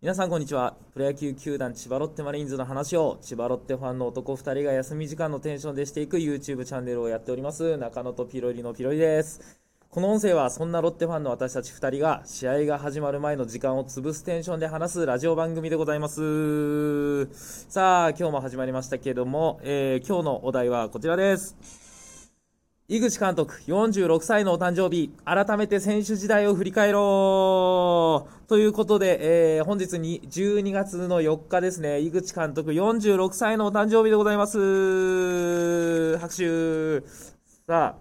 皆さんこんにちは。プロ野球球団千葉ロッテマリーンズの話を千葉ロッテファンの男2人が休み時間のテンションでしていく YouTube チャンネルをやっております中野とピロリのピロリです。この音声はそんなロッテファンの私たち2人が試合が始まる前の時間を潰すテンションで話すラジオ番組でございます。さあ、今日も始まりましたけれども、えー今日のお題はこちらです。井口監督46歳のお誕生日、改めて選手時代を振り返ろうということで、えー本日に12月の4日ですね、井口監督46歳のお誕生日でございます。拍手。さあ、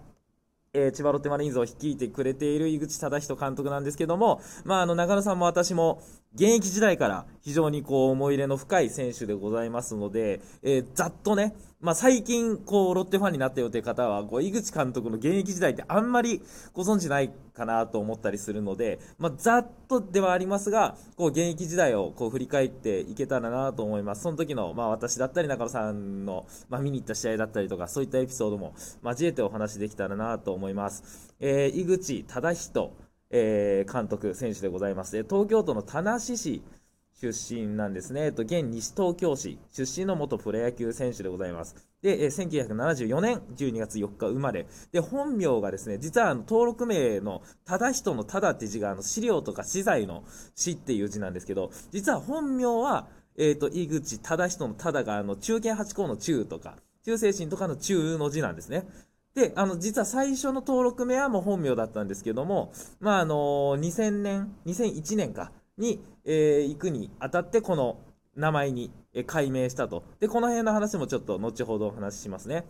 えー千葉ロッテマリーンズを率いてくれている井口忠人監督なんですけども、まあ、あの中野さんも私も現役時代から非常にこう思い入れの深い選手でございますので、えーざっとね、まあ、最近こうロッテファンになったよという方はこう井口監督の現役時代ってあんまりご存知ないかなと思ったりするので、まあ、ざっとではありますがこう現役時代をこう振り返っていけたらなと思います。その時のまあ私だったり中野さんの、まあ、見に行った試合だったりとかそういったエピソードも交えてお話できたらなと思います、えー井口忠人、えー監督選手でございますで東京都の田無市出身なんですね。えっと、現西東京市出身の元プロ野球選手でございます。で、えー1974年12月4日生まれ。で、本名がですね、実はあの登録名の忠人の忠って字があの資料とか資材の資っていう字なんですけど、実は本名は、えっ、と、井口忠人の忠があの中堅八高の中とか、忠誠心とかの中の字なんですね。で、あの、実は最初の登録名はもう本名だったんですけども、まあ、あの2000年、2001年か、に、えー行くにあたって、この名前に、え改名したと。で、この辺の話もちょっと後ほどお話ししますね。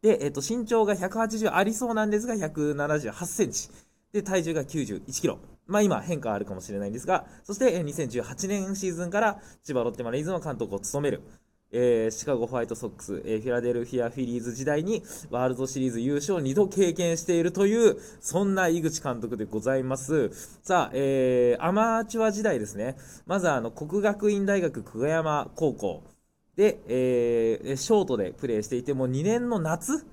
で、えっ、と、身長が180ありそうなんですが、178センチ。で、体重が91キロ。まあ今変化あるかもしれないんですが、そして2018年シーズンから千葉ロッテマリーズの監督を務める。えーシカゴホワイトソックス、えーフィラデルフィア・フィリーズ時代にワールドシリーズ優勝を2度経験しているという、そんな井口監督でございます。さあ、えーアマチュア時代ですね。まずはあの、国学院大学久我山高校で、えーショートでプレーしていて、もう2年の夏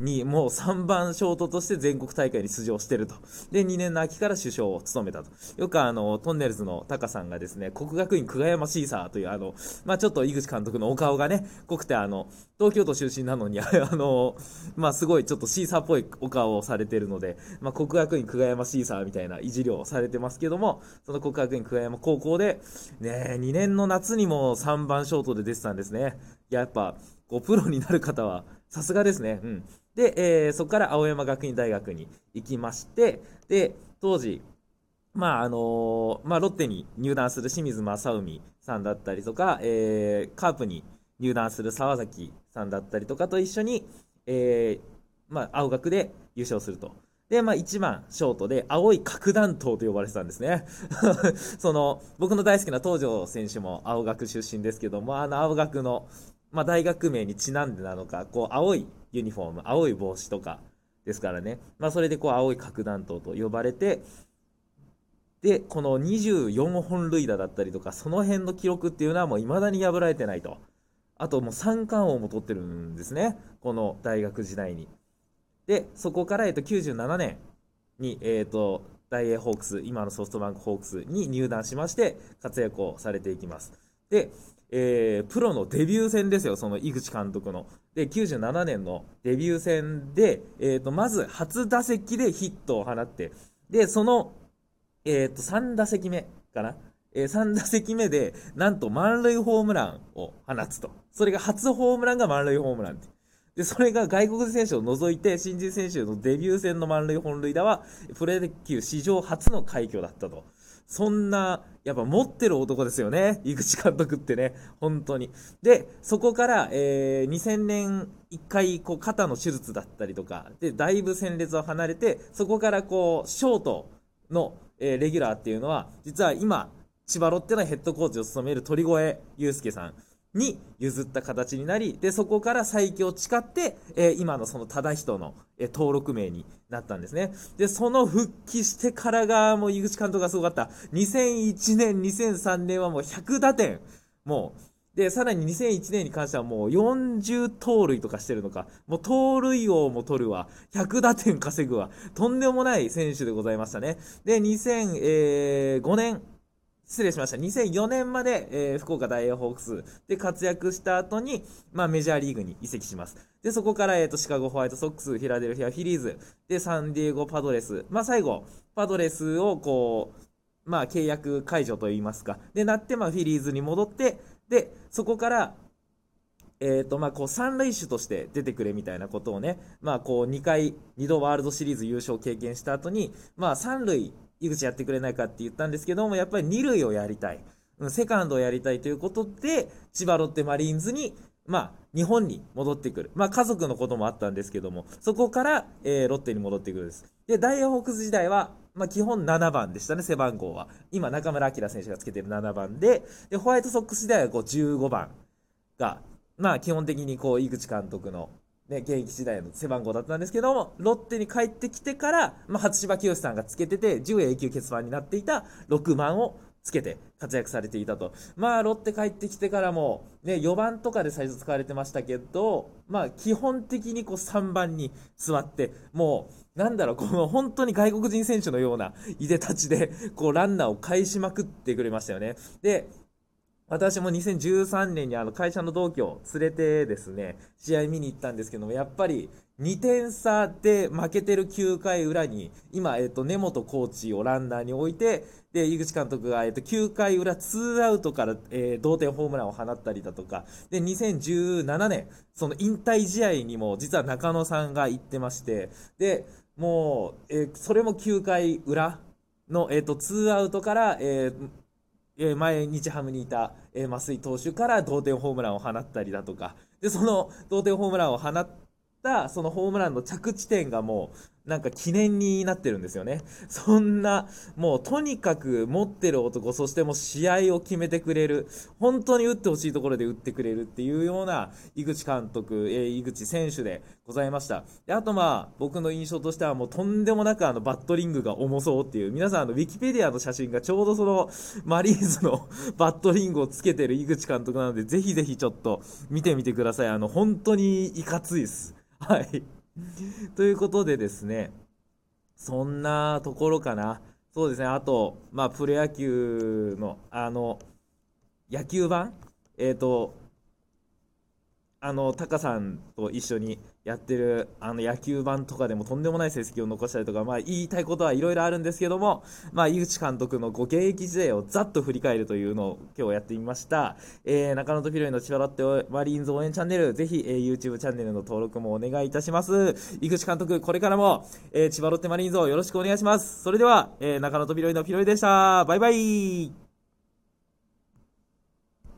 にもう3番ショートとして全国大会に出場してると。で、2年の秋から首相を務めたと。よくあの、トンネルズのタカさんがですね、国学院久我山シーサーというあの、まあちょっと井口監督のお顔がね、濃くてあの、東京都出身なのに、あの、まあすごいちょっとシーサーっぽいお顔をされてるので、まあ国学院久我山シーサーみたいないじりをされてますけども、その国学院久我山高校で、ね、2年の夏にも3番ショートで出てたんですね。いややっぱ、こう、プロになる方は、さすがですね。うん。で、えーそこから青山学院大学に行きまして、で、当時、まああのまあ、ロッテに入団する清水正海さんだったりとか、えーカープに入団する沢崎さんだったりとかと一緒に、えーまあ、青学で優勝すると。で、まあ、1番ショートで、青い核弾頭と呼ばれてたんですね。その、僕の大好きな東條選手も青学出身ですけども、あの青学の、まあ、大学名にちなんでなのか、こう、青いユニフォーム、青い帽子とかですからね。まあ、それでこう、青い核弾頭と呼ばれて、で、この24本塁打だったりとか、その辺の記録っていうのはもう未だに破られてないと。あともう三冠王も取ってるんですね。この大学時代に。で、そこから、えっと、97年に、えっと、大英ホークス、今のソフトバンクホークスに入団しまして、活躍をされていきます。で、えープロのデビュー戦ですよ、その井口監督の。で、97年のデビュー戦で、えっ、と、まず初打席でヒットを放って、で、その、えっ、と、3打席目かな？えー3打席目で、なんと満塁ホームランを放つと。それが初ホームランが満塁ホームランって。で、それが外国人選手を除いて、新人選手のデビュー戦の満塁本塁打は、プロ野球史上初の快挙だったと。そんな、やっぱ持ってる男ですよね。井口監督ってね。本当に。で、そこから、えー2000年1回、こう、肩の手術だったりとか、で、だいぶ戦列を離れて、そこからこう、ショートの、えーレギュラーっていうのは、実は今、千葉ロッテのヘッドコーチを務める鳥越祐介さんに譲った形になり、で、そこから再起を誓って、えー今のその忠人の、えー登録名になったんですね。で、その復帰してからが、もう井口監督がすごかった。2001年、2003年はもう100打点。もう、で、さらに2001年に関してはもう40盗塁とかしてるのか、もう盗塁王も取るわ、100打点稼ぐわ、とんでもない選手でございましたね。で、2005年失礼しました。2004年まで、えー、福岡大英ホークスで活躍した後に、まあ、メジャーリーグに移籍します。で、そこから、えっ、ー、と、シカゴホワイトソックス、フィラデルフィアフィリーズ、で、サンディエゴパドレス。まあ、最後、パドレスを、こう、まあ、契約解除といいますか。で、なって、まあ、フィリーズに戻って、で、そこから、えーとまあ、こう三塁手として出てくれみたいなことをね、まあ、こう2回、2度ワールドシリーズ優勝を経験した後に、まあ、三塁、井口やってくれないかって言ったんですけども、やっぱり二塁をやりたい、セカンドをやりたいということで、千葉ロッテマリーンズに、まあ、日本に戻ってくる。まあ、家族のこともあったんですけども、そこから、えー、ロッテに戻ってくるです。で、ダイヤホークス時代は、まあ、基本7番でしたね、背番号は。今、中村晃選手がつけてる7番で、で、ホワイトソックス時代はこう15番がまあ基本的にこう井口監督の、ね、現役時代の背番号だったんですけども、ロッテに帰ってきてから、まあ、初芝清さんがつけてて、10永久欠番になっていた6番をつけて活躍されていたと。まあ、ロッテ帰ってきてからも、ね、4番とかで最初使われてましたけど、まあ、基本的にこう3番に座って、もう、なんだろう、この本当に外国人選手のようないでたちで、こう、ランナーを返しまくってくれましたよね。で、私も2013年にあの会社の同期を連れてですね、試合見に行ったんですけども、やっぱり2点差で負けてる9回裏に、今、えっと、根本コーチをランナーに置いて、で、井口監督が、えっと、9回裏2アウトから、えー、同点ホームランを放ったりだとか、で、2017年、その引退試合にも実は中野さんが行ってまして、で、もう、えー、それも9回裏の、えっと、2アウトから、えー、え前、日ハムにいた、え増井投手から同点ホームランを放ったりだとか、で、その同点ホームランを放った、そのホームランの着地点がもう、なんか記念になってるんですよね。そんな、もうとにかく持ってる男、そしてもう試合を決めてくれる、本当に打ってほしいところで打ってくれるっていうような井口監督、え、井口選手でございました。で、あとまあ、僕の印象としてはもうとんでもなくあのバットリングが重そうっていう、皆さんあのウィキペディアの写真がちょうどその マリーズの バットリングをつけてる井口監督なので、ぜひぜひちょっと見てみてください。あの、本当にいかついです。はい。ということでですね、そんなところかな。そうですね、あと、まあ、プロ野球の、あの、野球版えっ、ー、と、あの、タカさんと一緒にやってるあの野球版とかでもとんでもない成績を残したりとか、まあ、言いたいことはいろいろあるんですけども、まあ、井口監督のご現役時代をざっと振り返るというのを今日やってみました。えー、中野とピロイの千葉ロッテマリーンズ応援チャンネル、ぜひ、えー、YouTube チャンネルの登録もお願いいたします。井口監督、これからも、えー、千葉ロッテマリーンズをよろしくお願いします。それでは、えー、中野とピロイのピロイでした。バイバイ